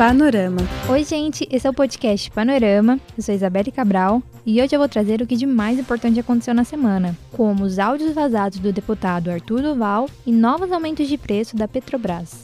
Panorama. Oi, gente, esse é o podcast Panorama. Eu sou Isabelle Cabral e hoje eu vou trazer o que de mais importante aconteceu na semana, como os áudios vazados do deputado Arthur Duval e novos aumentos de preço da Petrobras.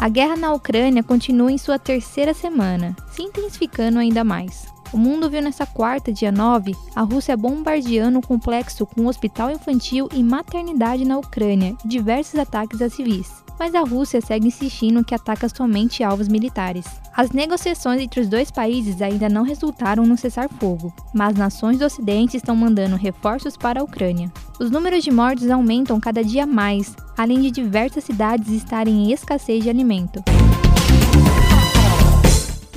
A guerra na Ucrânia continua em sua terceira semana, se intensificando ainda mais. O mundo viu nessa quarta, dia 9, a Rússia bombardeando o complexo com um hospital infantil e maternidade na Ucrânia e diversos ataques a civis mas a Rússia segue insistindo que ataca somente alvos militares. As negociações entre os dois países ainda não resultaram no cessar-fogo, mas nações do Ocidente estão mandando reforços para a Ucrânia. Os números de mortes aumentam cada dia mais, além de diversas cidades estarem em escassez de alimento.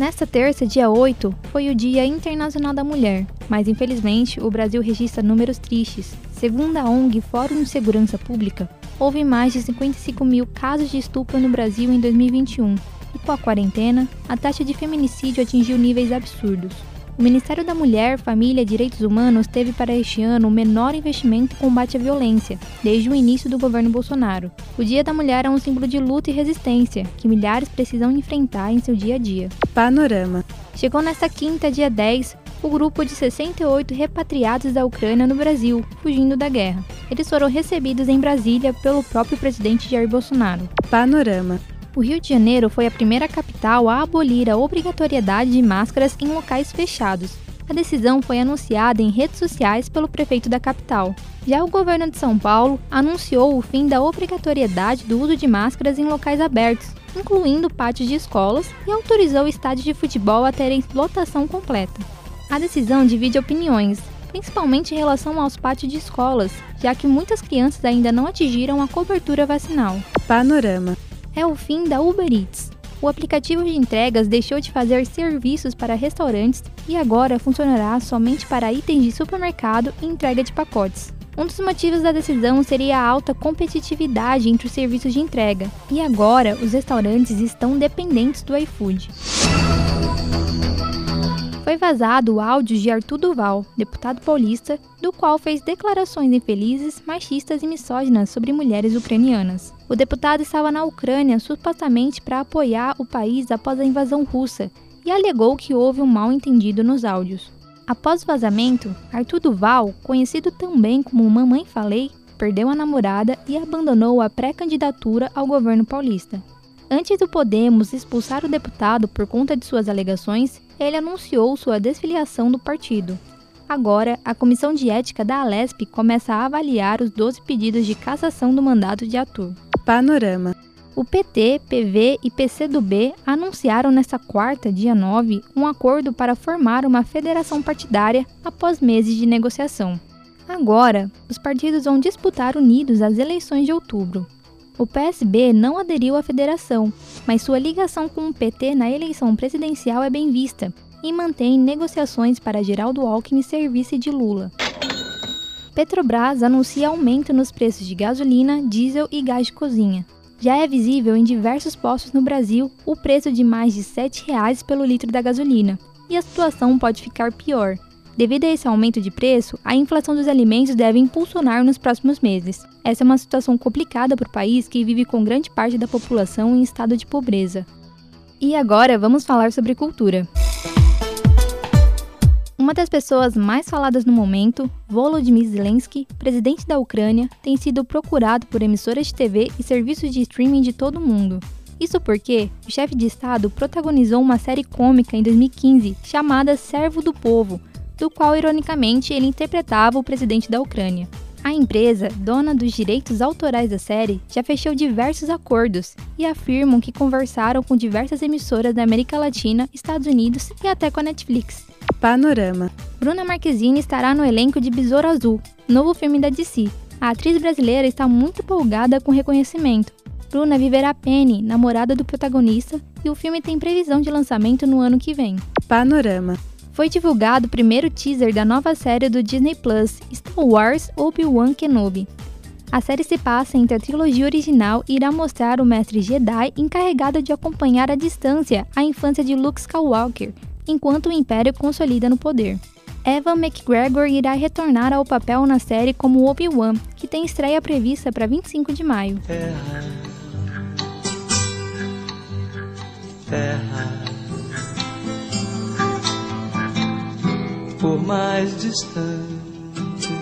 Nesta terça, dia 8, foi o Dia Internacional da Mulher, mas infelizmente o Brasil registra números tristes. Segundo a ONG Fórum de Segurança Pública, houve mais de 55 mil casos de estupro no Brasil em 2021, e com a quarentena, a taxa de feminicídio atingiu níveis absurdos. O Ministério da Mulher, Família e Direitos Humanos teve para este ano o menor investimento em combate à violência, desde o início do governo Bolsonaro. O Dia da Mulher é um símbolo de luta e resistência, que milhares precisam enfrentar em seu dia a dia. Panorama. Chegou nesta quinta, dia 10, o grupo de 68 repatriados da Ucrânia no Brasil, fugindo da guerra. Eles foram recebidos em Brasília pelo próprio presidente Jair Bolsonaro. Panorama. O Rio de Janeiro foi a primeira capital a abolir a obrigatoriedade de máscaras em locais fechados. A decisão foi anunciada em redes sociais pelo prefeito da capital. Já o governo de São Paulo anunciou o fim da obrigatoriedade do uso de máscaras em locais abertos, incluindo pátios de escolas, e autorizou estádios de futebol a terem lotação completa. A decisão divide opiniões, principalmente em relação aos pátios de escolas, já que muitas crianças ainda não atingiram a cobertura vacinal. Panorama é o fim da Uber Eats. O aplicativo de entregas deixou de fazer serviços para restaurantes e agora funcionará somente para itens de supermercado e entrega de pacotes. Um dos motivos da decisão seria a alta competitividade entre os serviços de entrega, e agora os restaurantes estão dependentes do iFood foi vazado o áudio de Arthur Duval, deputado paulista, do qual fez declarações infelizes, machistas e misóginas sobre mulheres ucranianas. O deputado estava na Ucrânia supostamente para apoiar o país após a invasão russa e alegou que houve um mal-entendido nos áudios. Após o vazamento, Arthur Duval, conhecido também como Mamãe Falei, perdeu a namorada e abandonou a pré-candidatura ao governo paulista. Antes do Podemos expulsar o deputado por conta de suas alegações, ele anunciou sua desfiliação do partido. Agora, a Comissão de Ética da Alesp começa a avaliar os 12 pedidos de cassação do mandato de Arthur. Panorama. O PT, PV e PCdoB anunciaram nesta quarta, dia 9, um acordo para formar uma federação partidária após meses de negociação. Agora, os partidos vão disputar unidos as eleições de outubro. O PSB não aderiu à federação, mas sua ligação com o PT na eleição presidencial é bem vista e mantém negociações para Geraldo Alckmin ser vice de Lula. Petrobras anuncia aumento nos preços de gasolina, diesel e gás de cozinha. Já é visível em diversos postos no Brasil o preço de mais de R$ 7,00 pelo litro da gasolina, e a situação pode ficar pior, Devido a esse aumento de preço, a inflação dos alimentos deve impulsionar nos próximos meses. Essa é uma situação complicada para o país que vive com grande parte da população em estado de pobreza. E agora vamos falar sobre cultura. Uma das pessoas mais faladas no momento, Volodymyr Zelensky, presidente da Ucrânia, tem sido procurado por emissoras de TV e serviços de streaming de todo o mundo. Isso porque o chefe de Estado protagonizou uma série cômica em 2015 chamada Servo do Povo, do qual, ironicamente, ele interpretava o presidente da Ucrânia. A empresa, dona dos direitos autorais da série, já fechou diversos acordos e afirmam que conversaram com diversas emissoras da América Latina, Estados Unidos e até com a Netflix. Panorama. Bruna Marquezine estará no elenco de Besouro Azul, novo filme da DC. A atriz brasileira está muito empolgada com o reconhecimento. Bruna viverá Penny, namorada do protagonista, e o filme tem previsão de lançamento no ano que vem. Panorama. Foi divulgado o primeiro teaser da nova série do Disney Plus, Star Wars Obi-Wan Kenobi. A série se passa entre a trilogia original e irá mostrar o mestre Jedi encarregado de acompanhar à distância a infância de Luke Skywalker, enquanto o Império consolida no poder. Evan McGregor irá retornar ao papel na série como Obi-Wan, que tem estreia prevista para 25 de maio. terra, terra. Por mais distante,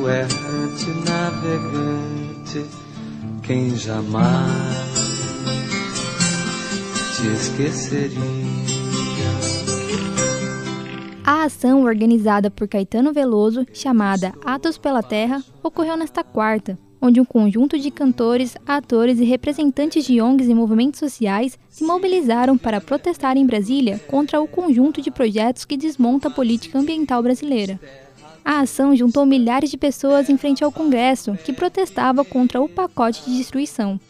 o errante navegante, quem jamais te esqueceria. A ação organizada por Caetano Veloso, chamada Atos pela Terra, ocorreu nesta quarta, onde um conjunto de cantores, atores e representantes de ONGs e movimentos sociais se mobilizaram para protestar em Brasília contra o conjunto de projetos que desmonta a política ambiental brasileira. A ação juntou milhares de pessoas em frente ao Congresso, que protestava contra o pacote de destruição.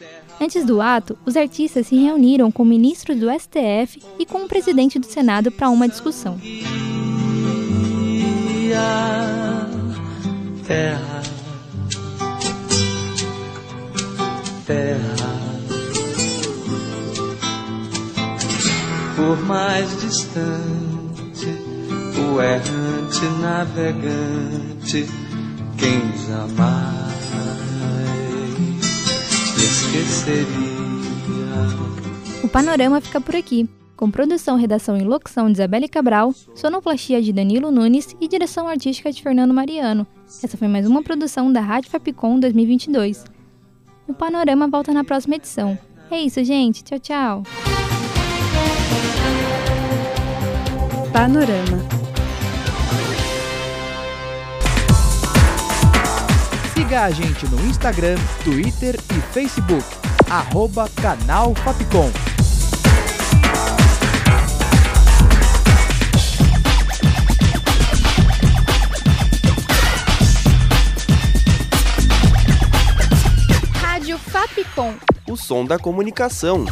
Antes do ato, os artistas se reuniram com ministros do STF e com o presidente do Senado para uma discussão. Terra, terra. Por mais distante, o errante navegante, quem jamais esqueceria. O panorama fica por aqui, com produção, redação e locução de Isabelle Cabral, sonoplastia de Danilo Nunes e direção artística de Fernando Mariano. Essa foi mais uma produção da Rádio Fapcom 2022. O panorama volta na próxima edição. É isso, gente. Tchau, tchau. Panorama. Siga a gente no Instagram, Twitter e Facebook. Arroba Canal Fapcom. Som da comunicação.